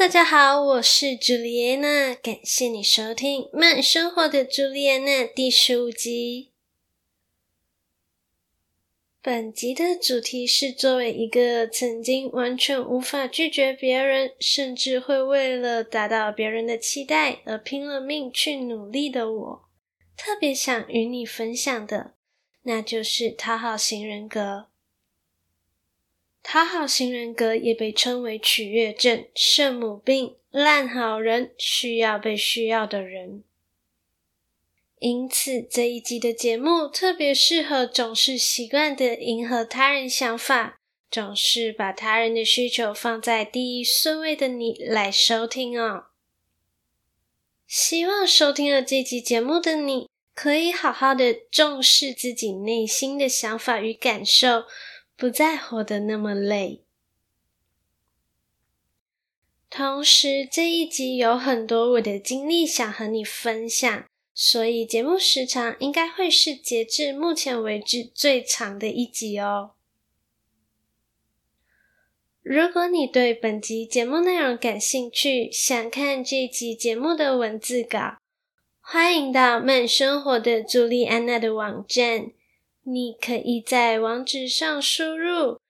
大家好，我是朱莉安娜，感谢你收听《慢生活的朱莉安娜》第十五集。本集的主题是：作为一个曾经完全无法拒绝别人，甚至会为了达到别人的期待而拼了命去努力的我，特别想与你分享的，那就是讨好型人格。讨好型人格也被称为取悦症、圣母病、烂好人，需要被需要的人。因此，这一集的节目特别适合总是习惯的迎合他人想法，总是把他人的需求放在第一顺位的你来收听哦。希望收听了这集节目的你，可以好好的重视自己内心的想法与感受。不再活得那么累。同时，这一集有很多我的经历想和你分享，所以节目时长应该会是截至目前为止最长的一集哦。如果你对本集节目内容感兴趣，想看这集节目的文字稿，欢迎到慢生活的朱莉安娜的网站。你可以在网址上输入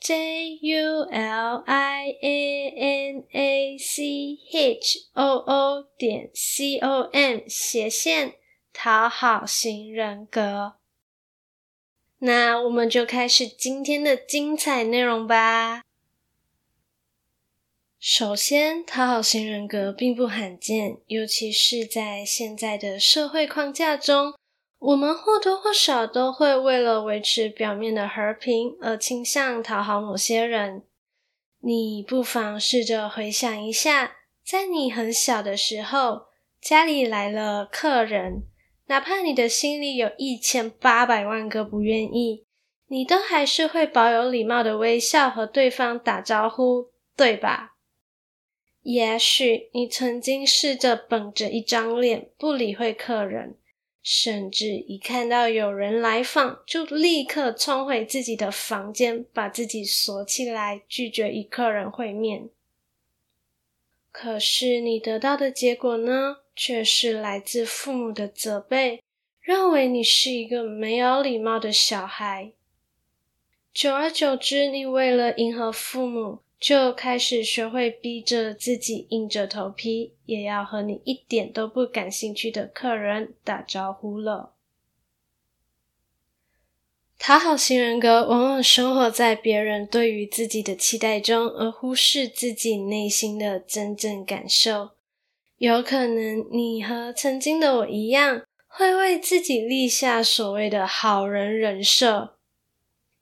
j u l i a n a c h o o 点 c o m 斜线讨好型人格。那我们就开始今天的精彩内容吧。首先，讨好型人格并不罕见，尤其是在现在的社会框架中。我们或多或少都会为了维持表面的和平而倾向讨好某些人。你不妨试着回想一下，在你很小的时候，家里来了客人，哪怕你的心里有一千八百万个不愿意，你都还是会保有礼貌的微笑和对方打招呼，对吧？也许你曾经试着绷着一张脸，不理会客人。甚至一看到有人来访，就立刻冲回自己的房间，把自己锁起来，拒绝与客人会面。可是你得到的结果呢，却是来自父母的责备，认为你是一个没有礼貌的小孩。久而久之，你为了迎合父母，就开始学会逼着自己硬着头皮，也要和你一点都不感兴趣的客人打招呼了。讨好型人格往往生活在别人对于自己的期待中，而忽视自己内心的真正感受。有可能你和曾经的我一样，会为自己立下所谓的好人人设。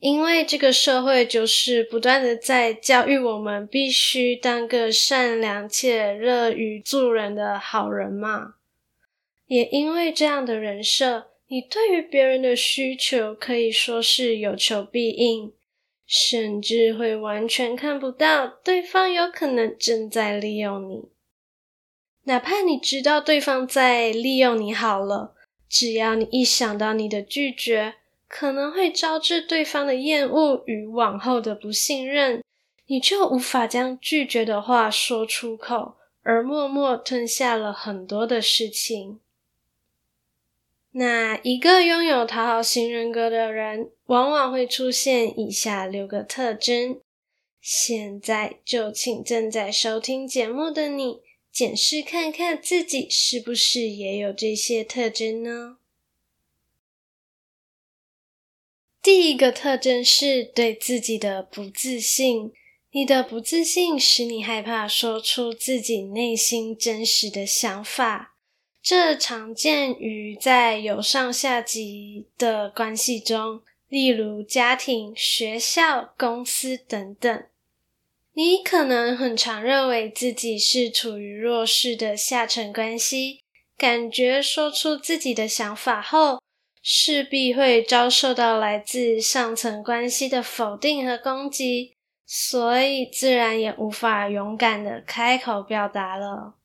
因为这个社会就是不断的在教育我们，必须当个善良且乐于助人的好人嘛。也因为这样的人设，你对于别人的需求可以说是有求必应，甚至会完全看不到对方有可能正在利用你。哪怕你知道对方在利用你好了，只要你一想到你的拒绝，可能会招致对方的厌恶与往后的不信任，你就无法将拒绝的话说出口，而默默吞下了很多的事情。那一个拥有讨好型人格的人，往往会出现以下六个特征。现在就请正在收听节目的你，检视看看自己是不是也有这些特征呢？第一个特征是对自己的不自信。你的不自信使你害怕说出自己内心真实的想法。这常见于在有上下级的关系中，例如家庭、学校、公司等等。你可能很常认为自己是处于弱势的下层关系，感觉说出自己的想法后，势必会遭受到来自上层关系的否定和攻击，所以自然也无法勇敢的开口表达了。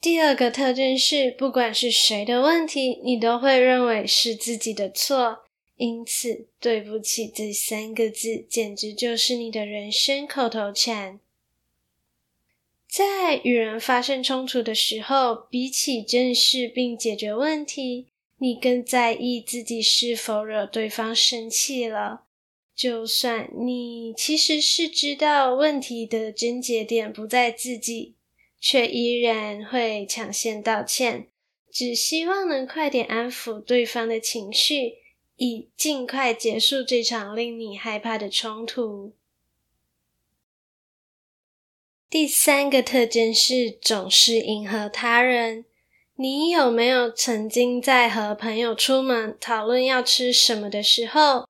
第二个特征是，不管是谁的问题，你都会认为是自己的错，因此“对不起”这三个字简直就是你的人生口头禅。在与人发生冲突的时候，比起正视并解决问题，你更在意自己是否惹对方生气了。就算你其实是知道问题的症结点不在自己，却依然会抢先道歉，只希望能快点安抚对方的情绪，以尽快结束这场令你害怕的冲突。第三个特征是总是迎合他人。你有没有曾经在和朋友出门讨论要吃什么的时候，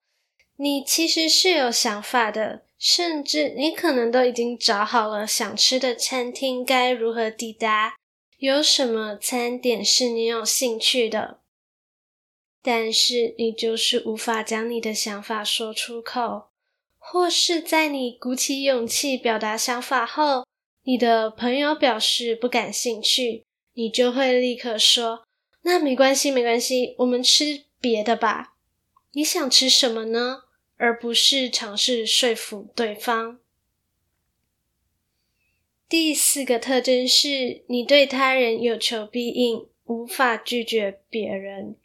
你其实是有想法的，甚至你可能都已经找好了想吃的餐厅该如何抵达，有什么餐点是你有兴趣的，但是你就是无法将你的想法说出口，或是在你鼓起勇气表达想法后，你的朋友表示不感兴趣，你就会立刻说：“那没关系，没关系，我们吃别的吧。”你想吃什么呢？而不是尝试说服对方。第四个特征是你对他人有求必应，无法拒绝别人。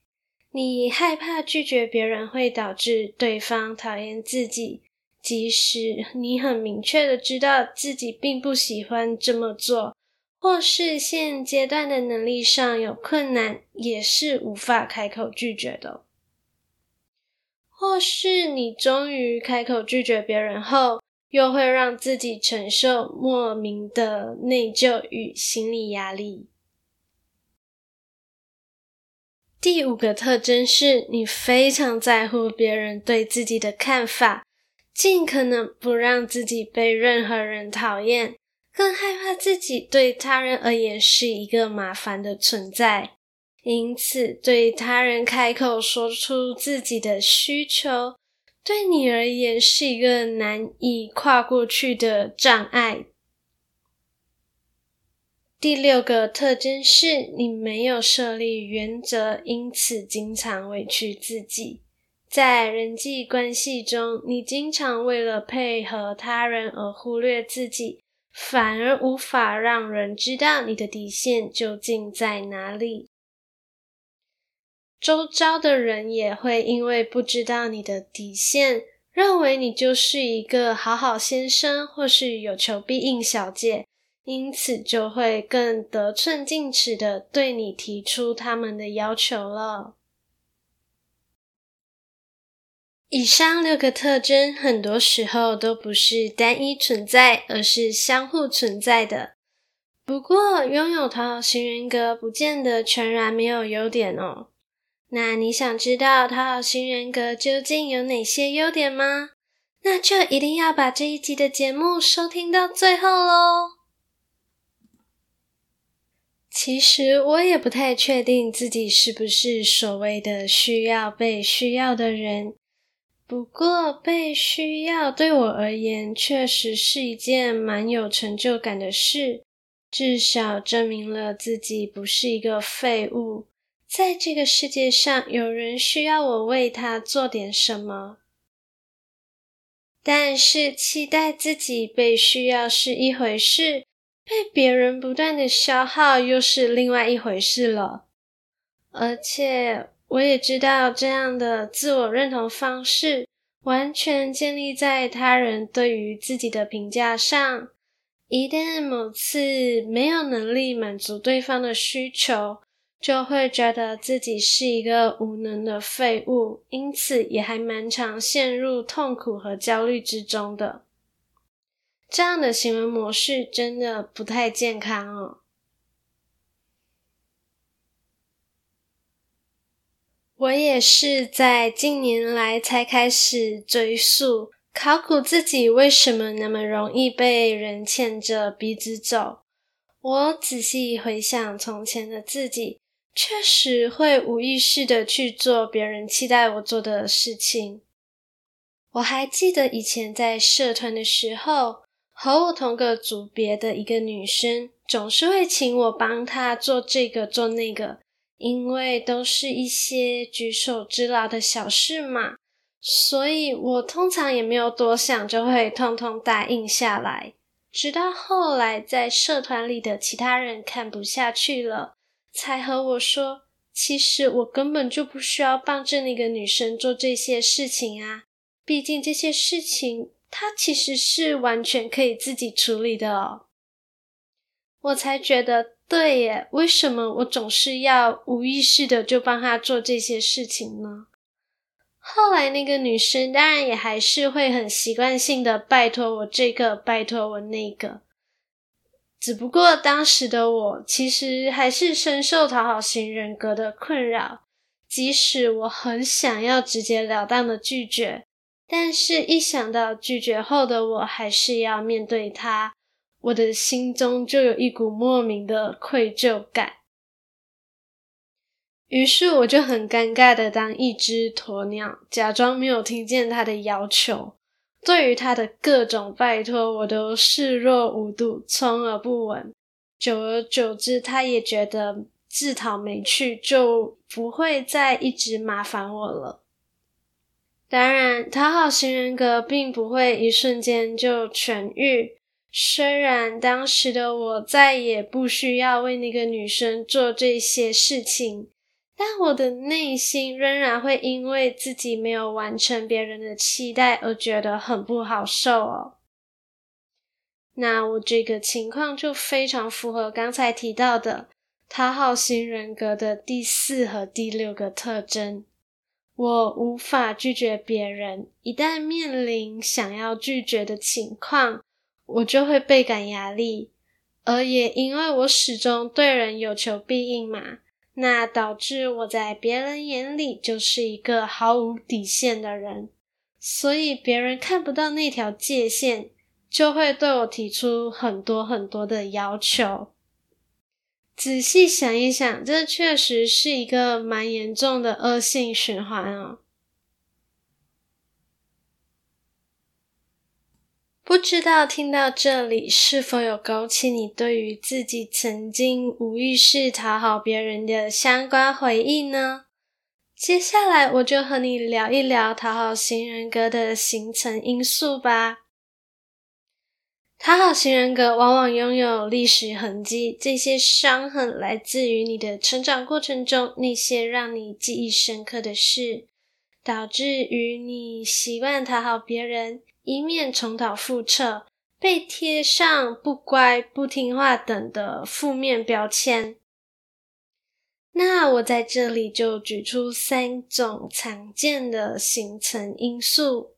你害怕拒绝别人会导致对方讨厌自己。即使你很明确的知道自己并不喜欢这么做，或是现阶段的能力上有困难，也是无法开口拒绝的。或是你终于开口拒绝别人后，又会让自己承受莫名的内疚与心理压力。第五个特征是你非常在乎别人对自己的看法。尽可能不让自己被任何人讨厌，更害怕自己对他人而言是一个麻烦的存在，因此对他人开口说出自己的需求，对你而言是一个难以跨过去的障碍。第六个特征是你没有设立原则，因此经常委屈自己。在人际关系中，你经常为了配合他人而忽略自己，反而无法让人知道你的底线究竟在哪里。周遭的人也会因为不知道你的底线，认为你就是一个好好先生，或是有求必应小姐，因此就会更得寸进尺的对你提出他们的要求了。以上六个特征，很多时候都不是单一存在，而是相互存在的。不过，拥有讨好型人格，不见得全然没有优点哦。那你想知道讨好型人格究竟有哪些优点吗？那就一定要把这一集的节目收听到最后喽。其实我也不太确定自己是不是所谓的需要被需要的人。不过，被需要对我而言确实是一件蛮有成就感的事，至少证明了自己不是一个废物，在这个世界上有人需要我为他做点什么。但是，期待自己被需要是一回事，被别人不断的消耗又是另外一回事了，而且，我也知道这样的自我认同方式，完全建立在他人对于自己的评价上。一旦某次没有能力满足对方的需求，就会觉得自己是一个无能的废物，因此也还蛮常陷入痛苦和焦虑之中的。这样的行为模式真的不太健康哦。我也是在近年来才开始追溯、考古自己为什么那么容易被人牵着鼻子走。我仔细回想从前的自己，确实会无意识的去做别人期待我做的事情。我还记得以前在社团的时候，和我同个组别的一个女生，总是会请我帮她做这个做那个，因为都是一些举手之劳的小事嘛，所以我通常也没有多想，就会通通答应下来。直到后来，在社团里的其他人看不下去了，才和我说，其实我根本就不需要帮着那个女生做这些事情啊。毕竟这些事情，她其实是完全可以自己处理的哦。我才觉得，对耶，为什么我总是要无意识的就帮他做这些事情呢？后来那个女生当然也还是会很习惯性的拜托我这个，拜托我那个。只不过当时的我，其实还是深受讨好型人格的困扰，即使我很想要直截了当的拒绝。但是，一想到拒绝后的我还是要面对他，我的心中就有一股莫名的愧疚感。于是，我就很尴尬的当一只鸵鸟，假装没有听见他的要求。对于他的各种拜托，我都视若无睹，充耳不闻。久而久之，他也觉得自讨没趣，就不会再一直麻烦我了。当然，讨好型人格并不会一瞬间就痊愈。虽然当时的我再也不需要为那个女生做这些事情，但我的内心仍然会因为自己没有完成别人的期待而觉得很不好受哦。那我这个情况就非常符合刚才提到的讨好型人格的第四和第六个特征。我无法拒绝别人，一旦面临想要拒绝的情况，我就会倍感压力。而也因为我始终对人有求必应嘛，那导致我在别人眼里就是一个毫无底线的人，所以别人看不到那条界限，就会对我提出很多很多的要求。仔细想一想，这确实是一个蛮严重的恶性循环哦。不知道听到这里是否有勾起你对于自己曾经无意识讨好别人的相关回忆呢？接下来我就和你聊一聊讨好型人格的形成因素吧。讨好型人格往往拥有历史痕迹，这些伤痕来自于你的成长过程中那些让你记忆深刻的事，导致于你习惯讨好别人，一面重蹈覆辙，被贴上不乖、不听话等的负面标签。那我在这里就举出三种常见的形成因素。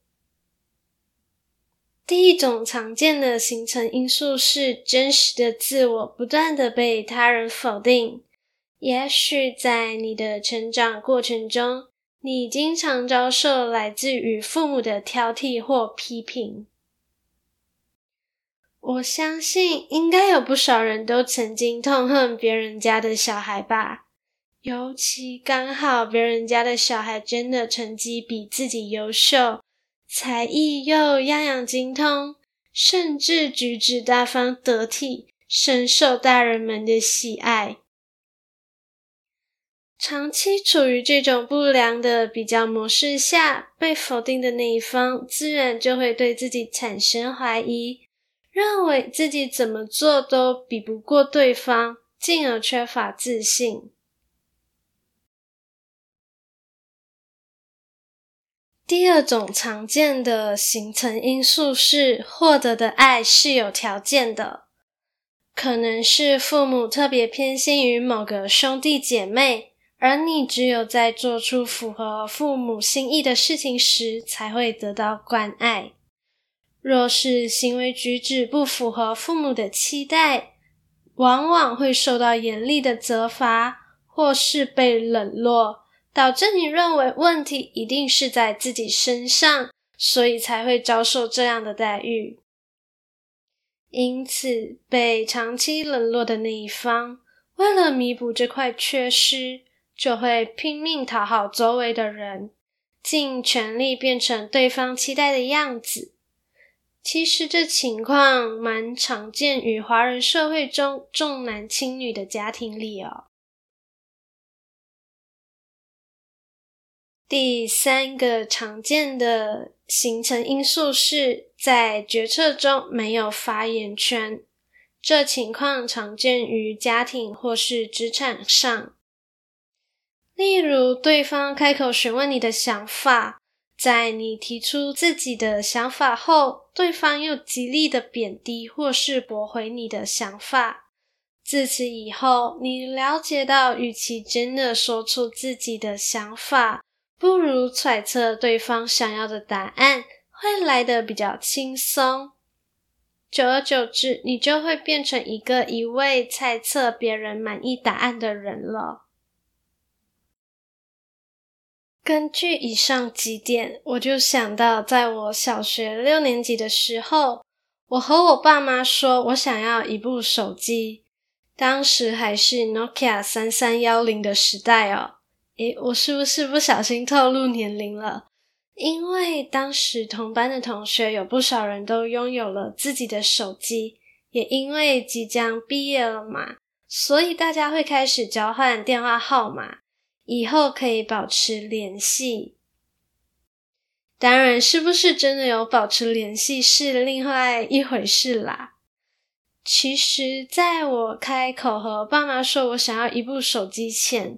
第一种常见的形成因素是真实的自我不断的被他人否定。也许在你的成长过程中，你经常遭受来自于父母的挑剔或批评。我相信应该有不少人都曾经痛恨别人家的小孩吧，尤其刚好别人家的小孩真的成绩比自己优秀。才艺又样样精通，甚至举止大方得体，深受大人们的喜爱。长期处于这种不良的比较模式下，被否定的那一方自然就会对自己产生怀疑，认为自己怎么做都比不过对方，进而缺乏自信。第二种常见的形成因素是，获得的爱是有条件的，可能是父母特别偏心于某个兄弟姐妹，而你只有在做出符合父母心意的事情时，才会得到关爱。若是行为举止不符合父母的期待，往往会受到严厉的责罚，或是被冷落。导致你认为问题一定是在自己身上，所以才会遭受这样的待遇。因此，被长期冷落的那一方，为了弥补这块缺失，就会拼命讨好周围的人，尽全力变成对方期待的样子。其实这情况蛮常见于华人社会中重男轻女的家庭里哦。第三个常见的形成因素是在决策中没有发言权，这情况常见于家庭或是职场上。例如，对方开口询问你的想法。在你提出自己的想法后，对方又极力的贬低或是驳回你的想法。自此以后，你了解到，与其真的说出自己的想法，不如揣测对方想要的答案，会来得比较轻松。久而久之，你就会变成一个一味猜测别人满意答案的人了。根据以上几点，我就想到，在我小学六年级的时候，我和我爸妈说我想要一部手机，当时还是 Nokia 三三幺零的时代哦。诶，我是不是不小心透露年龄了？因为当时同班的同学有不少人都拥有了自己的手机，也因为即将毕业了嘛，所以大家会开始交换电话号码。以后可以保持联系，当然是不是真的有保持联系是另外一回事啦。其实，在我开口和爸妈说我想要一部手机前，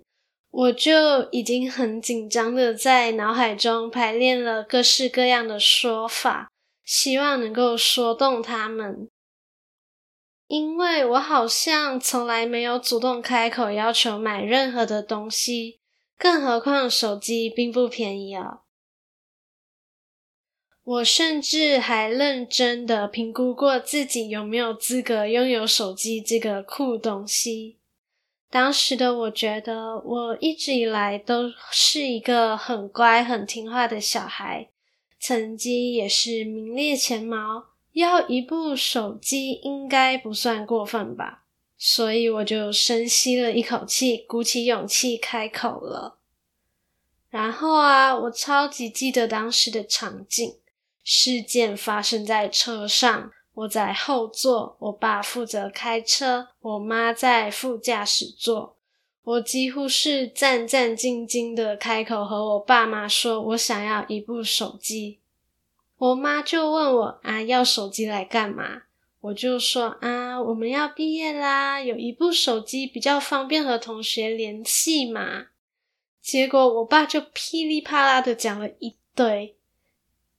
我就已经很紧张的在脑海中排练了各式各样的说法，希望能够说动他们。因为我好像从来没有主动开口要求买任何的东西。更何况手机并不便宜哦。我甚至还认真的评估过自己有没有资格拥有手机这个酷东西。当时的我觉得，我一直以来都是一个很乖、很听话的小孩，成绩也是名列前茅，要一部手机应该不算过分吧。所以我就深吸了一口气，鼓起勇气开口了。然后啊，我超级记得当时的场景。事件发生在车上，我在后座，我爸负责开车，我妈在副驾驶座。我几乎是战战兢兢的开口和我爸妈说，我想要一部手机。我妈就问我啊，要手机来干嘛？我就说啊，我们要毕业啦，有一部手机比较方便和同学联系嘛。结果我爸就噼里啪啦的讲了一堆，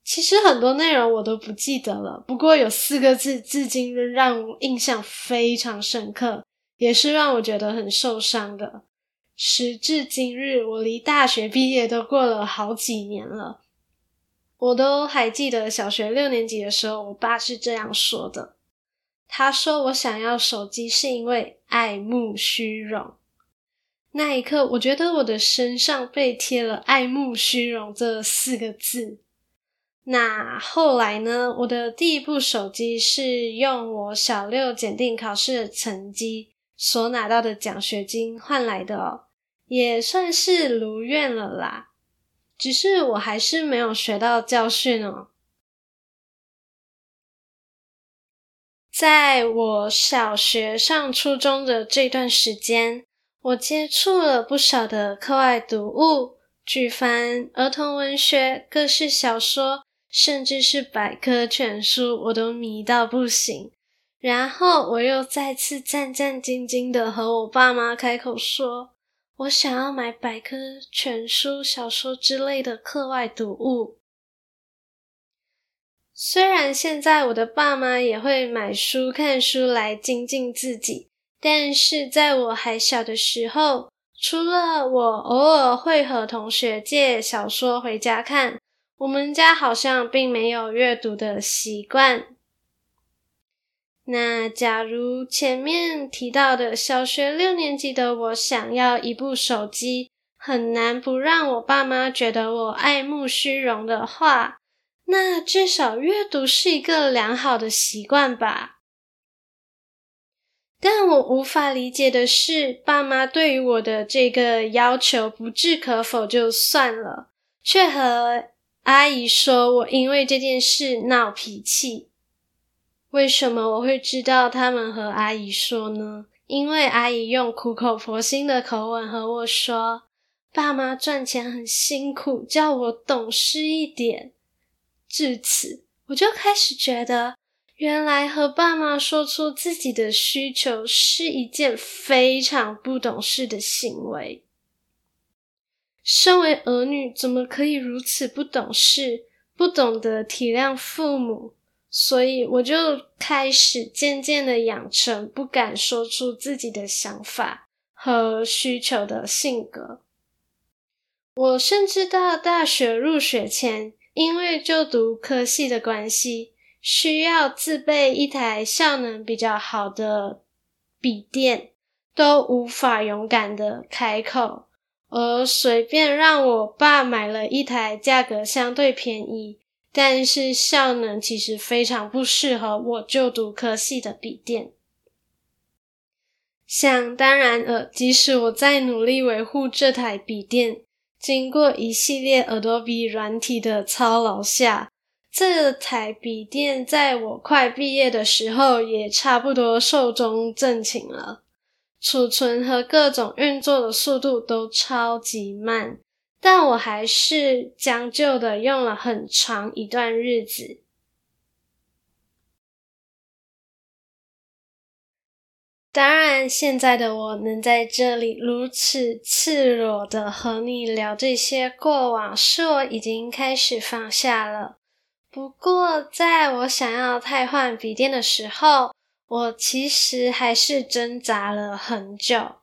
其实很多内容我都不记得了，不过有四个字至今仍让我印象非常深刻，也是让我觉得很受伤的。时至今日，我离大学毕业都过了好几年了，我都还记得小学六年级的时候，我爸是这样说的。他说：“我想要手机是因为爱慕虚荣。”那一刻，我觉得我的身上被贴了“爱慕虚荣”这四个字。那后来呢？我的第一部手机是用我小六检定考试的成绩所拿到的奖学金换来的哦，也算是如愿了啦。只是我还是没有学到教训哦。在我小学上初中的这段时间，我接触了不少的课外读物、举凡、儿童文学、各式小说，甚至是百科全书，我都迷到不行。然后我又再次战战兢兢的和我爸妈开口说，我想要买百科全书、小说之类的课外读物。虽然现在我的爸妈也会买书、看书来精进自己，但是在我还小的时候，除了我偶尔会和同学借小说回家看，我们家好像并没有阅读的习惯。那假如前面提到的小学六年级的我想要一部手机，很难不让我爸妈觉得我爱慕虚荣的话，那至少阅读是一个良好的习惯吧。但我无法理解的是，爸妈对于我的这个要求不置可否就算了，却和阿姨说我因为这件事闹脾气。为什么我会知道他们和阿姨说呢？因为阿姨用苦口婆心的口吻和我说：“爸妈赚钱很辛苦，叫我懂事一点。”至此，我就开始觉得，原来和爸妈说出自己的需求是一件非常不懂事的行为。身为儿女，怎么可以如此不懂事，不懂得体谅父母？所以我就开始渐渐的养成不敢说出自己的想法和需求的性格。我甚至到大学入学前，因为就读科系的关系，需要自备一台效能比较好的笔电，都无法勇敢的开口，而随便让我爸买了一台价格相对便宜，但是效能其实非常不适合我就读科系的笔电。想当然尔，即使我再努力维护这台笔电，经过一系列 Adobe 软体的操劳下，这台笔电在我快毕业的时候也差不多寿终正寝了。储存和各种运作的速度都超级慢。但我还是将就的用了很长一段日子。当然，现在的我能在这里如此赤裸的和你聊这些过往，是我已经开始放下了。不过，在我想要汰换笔电的时候，我其实还是挣扎了很久。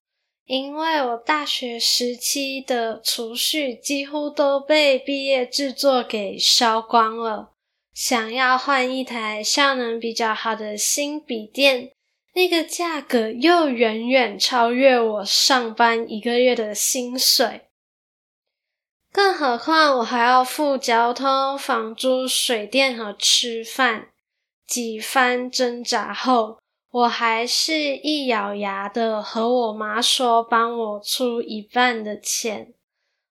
因为我大学时期的储蓄几乎都被毕业制作给烧光了，想要换一台效能比较好的新笔电，那个价格又远远超越我上班一个月的薪水，更何况我还要付交通、房租、水电和吃饭，几番挣扎后。我还是一咬牙的和我妈说，帮我出一半的钱。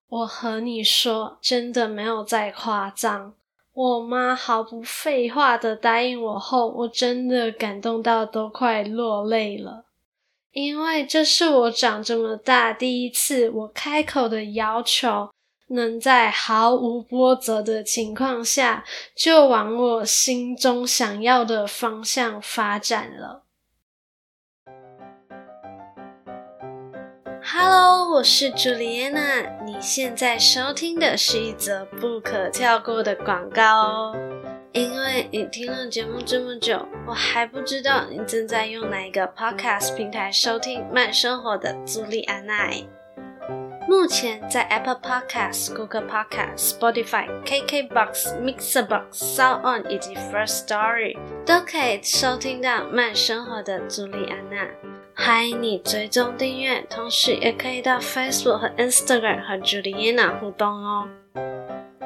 我和你说，真的没有在夸张。我妈毫不废话的答应我后，我真的感动到都快落泪了。因为这是我长这么大第一次，我开口的要求，能在毫无波折的情况下，就往我心中想要的方向发展了。Hello，我是朱莉安娜。你现在收听的是一则不可跳过的广告哦。因为你听了节目这么久，我还不知道你正在用哪一个 Podcast 平台收听慢生活的朱莉安娜。目前在 Apple Podcast、Google Podcast、Spotify、KKBox、Mixerbox、SoundOn 以及 First Story 都可以收听到慢生活的朱莉安娜。欢迎你追踪订阅，同时也可以到 Facebook 和 Instagram 和 Juliana 互动哦。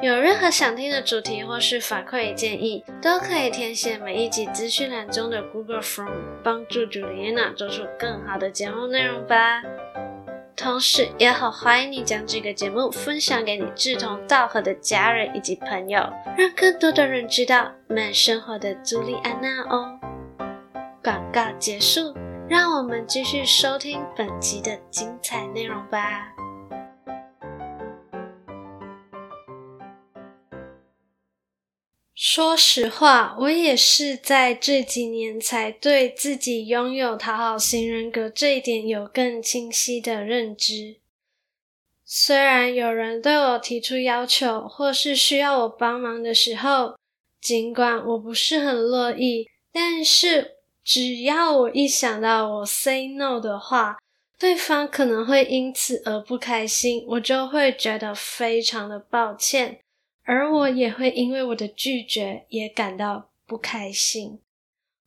有任何想听的主题或是反馈建议，都可以填写每一集资讯栏中的 Google Form，帮助 Juliana 做出更好的节目内容吧。同时，也很欢迎你将这个节目分享给你志同道合的家人以及朋友，让更多的人知道慢生活的朱莉安娜哦。广告结束。让我们继续收听本集的精彩内容吧。说实话，我也是在这几年才对自己拥有讨好型人格这一点有更清晰的认知。虽然有人对我提出要求，或是需要我帮忙的时候，尽管我不是很乐意，但是。只要我一想到我 say no 的话，对方可能会因此而不开心，我就会觉得非常的抱歉，而我也会因为我的拒绝也感到不开心。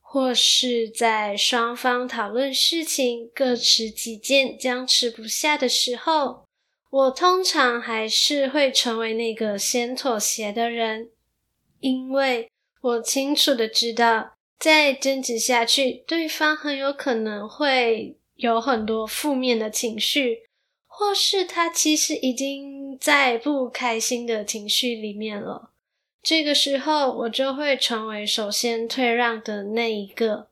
或是在双方讨论事情各持己见、僵持不下的时候，我通常还是会成为那个先妥协的人，因为我清楚的知道。再争执下去，对方很有可能会有很多负面的情绪，或是他其实已经在不开心的情绪里面了。这个时候，我就会成为首先退让的那一个。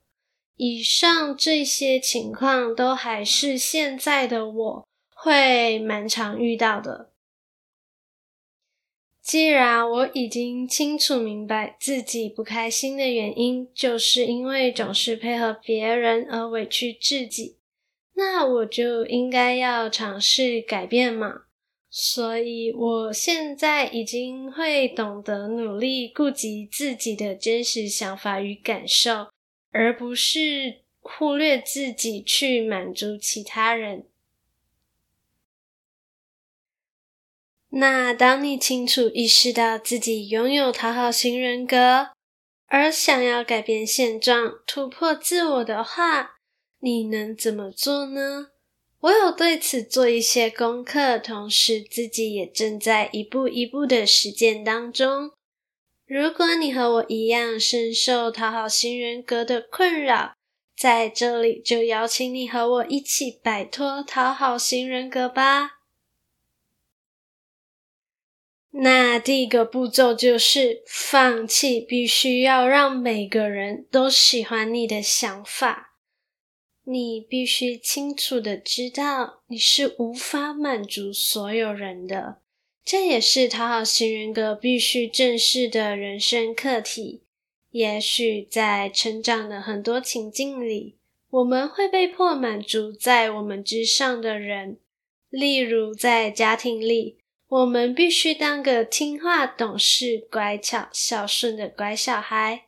以上这些情况都还是现在的我会蛮常遇到的。既然我已经清楚明白自己不开心的原因，就是因为总是配合别人而委屈自己，那我就应该要尝试改变嘛。所以，我现在已经会懂得努力顾及自己的真实想法与感受，而不是忽略自己去满足其他人。那当你清楚意识到自己拥有讨好型人格，而想要改变现状、突破自我的话，你能怎么做呢？我有对此做一些功课，同时自己也正在一步一步的实践当中。如果你和我一样深受讨好型人格的困扰，在这里就邀请你和我一起摆脱讨好型人格吧。那第一个步骤就是放弃必须要让每个人都喜欢你的想法。你必须清楚的知道，你是无法满足所有人的，这也是讨好型人格必须正视的人生课题。也许在成长的很多情境里，我们会被迫满足在我们之上的人，例如在家庭里，我们必须当个听话、懂事、乖巧、孝顺的乖小孩。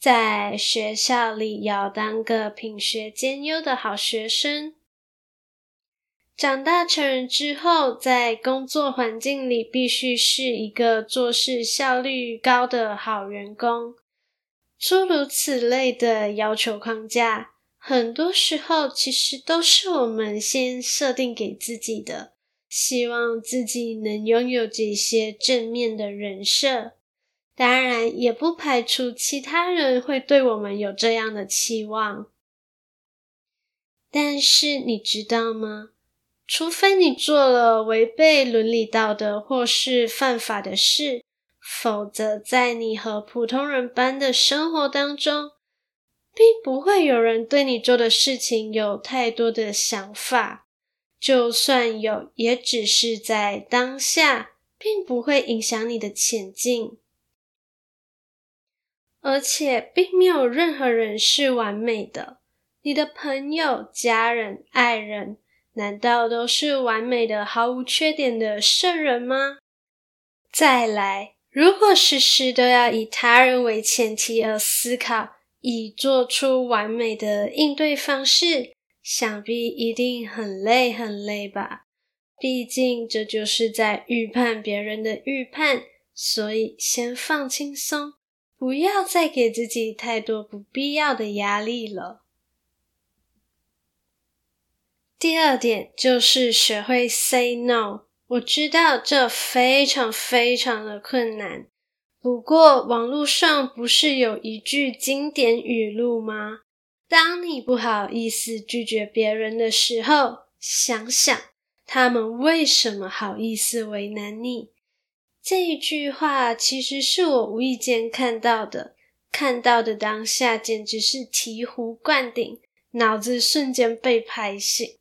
在学校里要当个品学兼优的好学生，长大成人之后，在工作环境里必须是一个做事效率高的好员工。诸如此类的要求框架，很多时候其实都是我们先设定给自己的，希望自己能拥有这些正面的人设。当然，也不排除其他人会对我们有这样的期望。但是你知道吗？除非你做了违背伦理道德或是犯法的事，否则在你和普通人般的生活当中，并不会有人对你做的事情有太多的想法。就算有，也只是在当下，并不会影响你的前进。而且，并没有任何人是完美的。你的朋友、家人、爱人，难道都是完美的、毫无缺点的圣人吗？再来，如果时时都要以他人为前提而思考，以做出完美的应对方式，想必一定很累很累吧？毕竟，这就是在预判别人的预判，所以先放轻松。不要再给自己太多不必要的压力了。第二点就是学会 say no。我知道这非常非常的困难，不过网络上不是有一句经典语录吗？当你不好意思拒绝别人的时候，想想他们为什么好意思为难你。这一句话其实是我无意间看到的，看到的当下简直是醍醐灌顶，脑子瞬间被拍醒。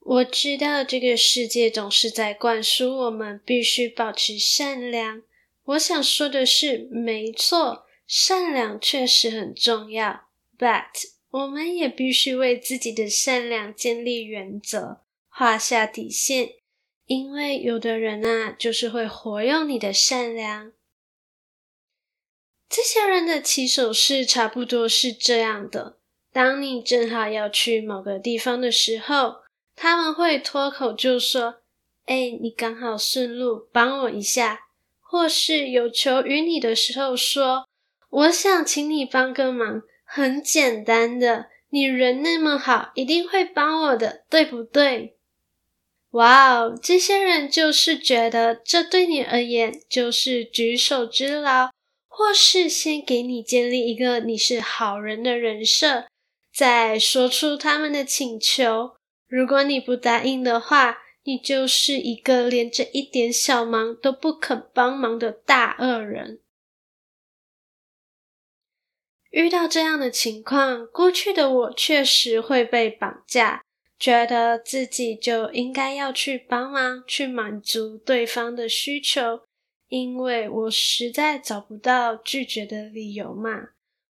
我知道这个世界总是在灌输我们必须保持善良，我想说的是，没错，善良确实很重要，but 我们也必须为自己的善良建立原则，画下底线。因为有的人啊，就是会活用你的善良。这些人的起手式差不多是这样的：当你正好要去某个地方的时候，他们会脱口就说：“哎，你刚好顺路，帮我一下。”或是有求于你的时候说：“我想请你帮个忙，很简单的，你人那么好，一定会帮我的，对不对？”哇哦，这些人就是觉得这对你而言就是举手之劳，或是先给你建立一个你是好人的人设，再说出他们的请求。如果你不答应的话，你就是一个连这一点小忙都不肯帮忙的大恶人。遇到这样的情况，过去的我确实会被绑架，觉得自己就应该要去帮忙，去满足对方的需求。因为我实在找不到拒绝的理由嘛。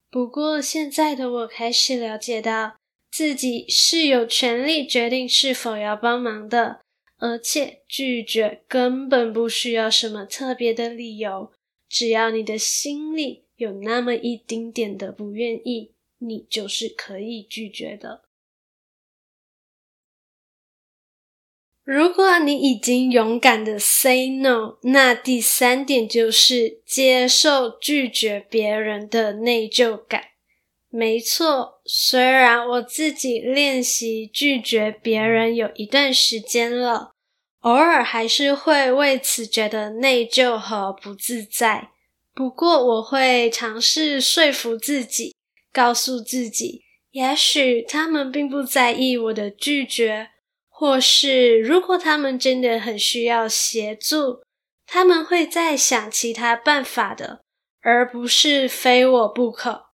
不过现在的我开始了解到，自己是有权利决定是否要帮忙的，而且拒绝根本不需要什么特别的理由，只要你的心里有那么一丁点的不愿意，你就是可以拒绝的。如果你已经勇敢的 say no，那第三点就是接受拒绝别人的内疚感。没错，虽然我自己练习拒绝别人有一段时间了，偶尔还是会为此觉得内疚和不自在。不过我会尝试说服自己，告诉自己，也许他们并不在意我的拒绝。或是，如果他们真的很需要协助，他们会再想其他办法的，而不是非我不可。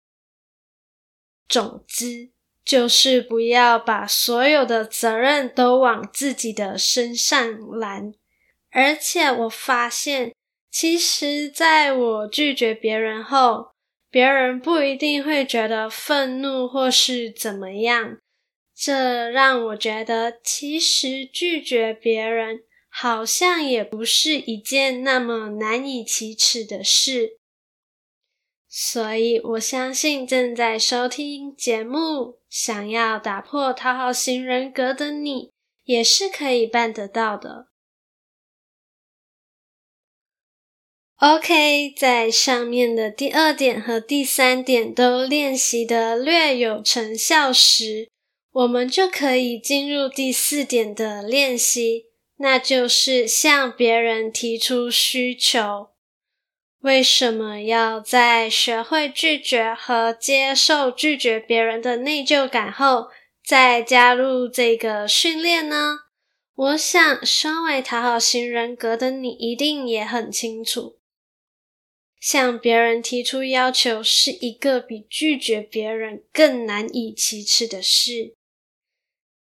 总之，就是不要把所有的责任都往自己的身上揽。而且，我发现，其实在我拒绝别人后，别人不一定会觉得愤怒或是怎么样。这让我觉得，其实拒绝别人好像也不是一件那么难以启齿的事。所以我相信正在收听节目、想要打破讨好型人格的你，也是可以办得到的。OK，在上面的第二点和第三点都练习得略有成效时，我们就可以进入第四点的练习，那就是向别人提出需求。为什么要在学会拒绝和接受拒绝别人的内疚感后，再加入这个训练呢？我想，身为讨好型人格的你一定也很清楚，向别人提出要求是一个比拒绝别人更难以启齿的事。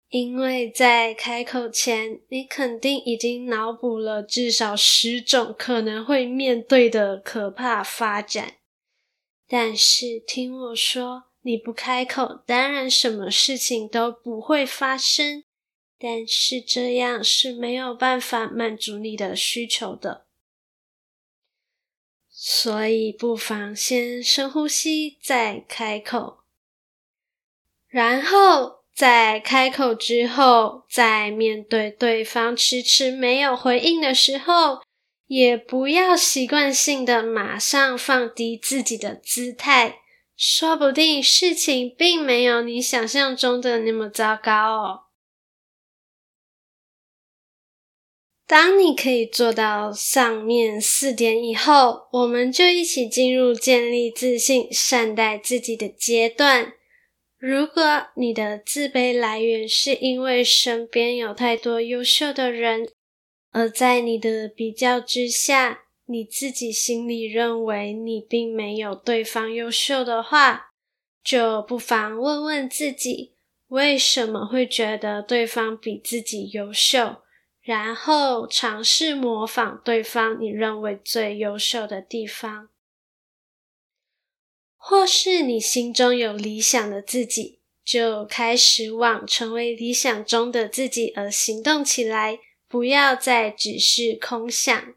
因为在开口前，你肯定已经脑补了至少十种可能会面对的可怕发展。但是听我说，你不开口，当然什么事情都不会发生。但是这样是没有办法满足你的需求的。所以不妨先深呼吸，再开口，然后。在开口之后，在面对对方迟迟没有回应的时候，也不要习惯性的马上放低自己的姿态，说不定事情并没有你想象中的那么糟糕哦。当你可以做到上面四点以后，我们就一起进入建立自信、善待自己的阶段。如果你的自卑来源是因为身边有太多优秀的人，而在你的比较之下，你自己心里认为你并没有对方优秀的话，就不妨问问自己，为什么会觉得对方比自己优秀，然后尝试模仿对方你认为最优秀的地方。或是你心中有理想的自己，就开始往成为理想中的自己而行动起来，不要再只是空想。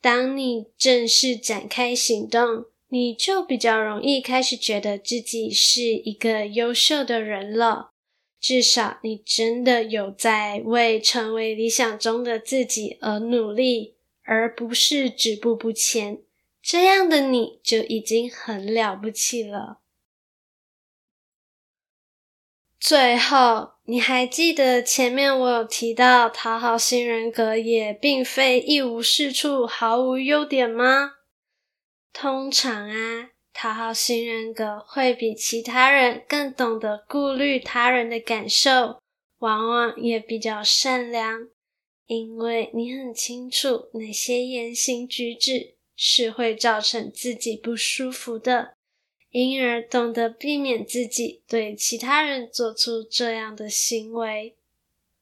当你正式展开行动，你就比较容易开始觉得自己是一个优秀的人了。至少你真的有在为成为理想中的自己而努力，而不是止步不前。这样的你就已经很了不起了。最后，你还记得前面我有提到，讨好型人格也并非一无是处、毫无优点吗？通常啊，讨好型人格会比其他人更懂得顾虑他人的感受，往往也比较善良，因为你很清楚哪些言行举止是会造成自己不舒服的，因而懂得避免自己对其他人做出这样的行为。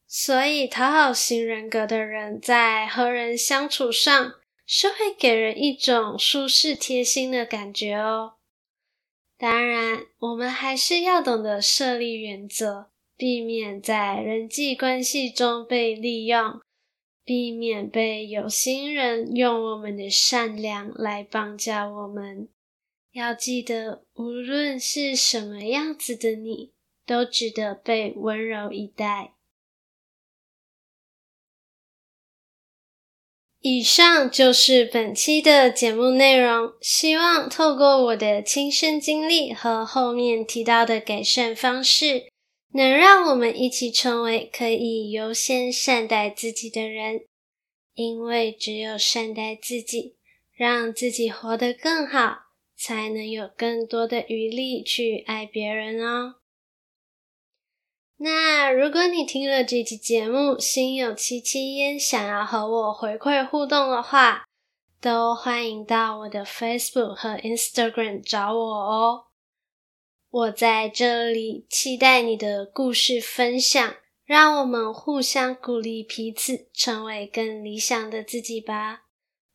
所以，讨好型人格的人在和人相处上是会给人一种舒适贴心的感觉哦。当然，我们还是要懂得设立原则，避免在人际关系中被利用。避免被有心人用我们的善良来绑架我们。要记得，无论是什么样子的你，都值得被温柔以待。以上就是本期的节目内容。希望透过我的亲身经历和后面提到的改善方式，能让我们一起成为可以优先善待自己的人，因为只有善待自己，让自己活得更好，才能有更多的余力去爱别人哦。那如果你听了这期节目，心有戚戚焉，想要和我回馈互动的话，都欢迎到我的 Facebook 和 Instagram 找我哦。我在这里期待你的故事分享，让我们互相鼓励彼此，成为更理想的自己吧。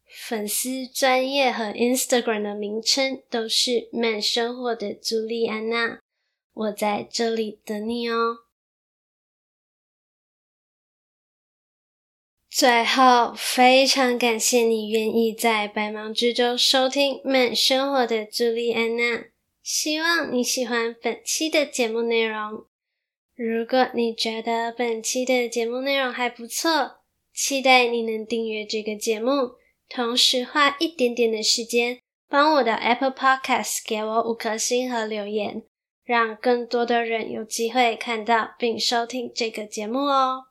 粉丝专业和 Instagram 的名称都是 “Man 生活的朱莉安娜，我在这里等你哦。最后，非常感谢你愿意在百忙之中收听 “Man 生活的朱莉安娜。希望你喜欢本期的节目内容。如果你觉得本期的节目内容还不错，期待你能订阅这个节目，同时花一点点的时间帮我的 Apple Podcast 给我五颗星和留言，让更多的人有机会看到并收听这个节目哦。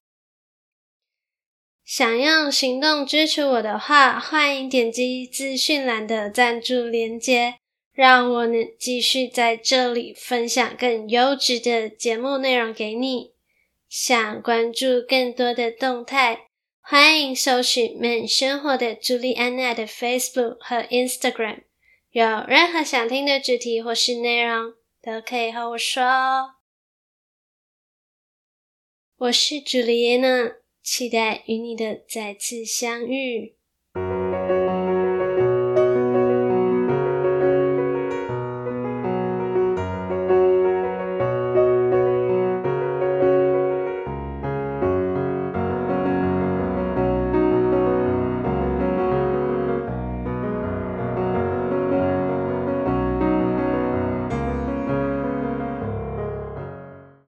想用行动支持我的话，欢迎点击资讯栏的赞助链接。让我能继续在这里分享更优质的节目内容给你。想关注更多的动态，欢迎搜寻“慢生活”的朱莉安娜的 Facebook 和 Instagram。有任何想听的主题或是内容，都可以和我说哦。我是朱莉安娜，期待与你的再次相遇。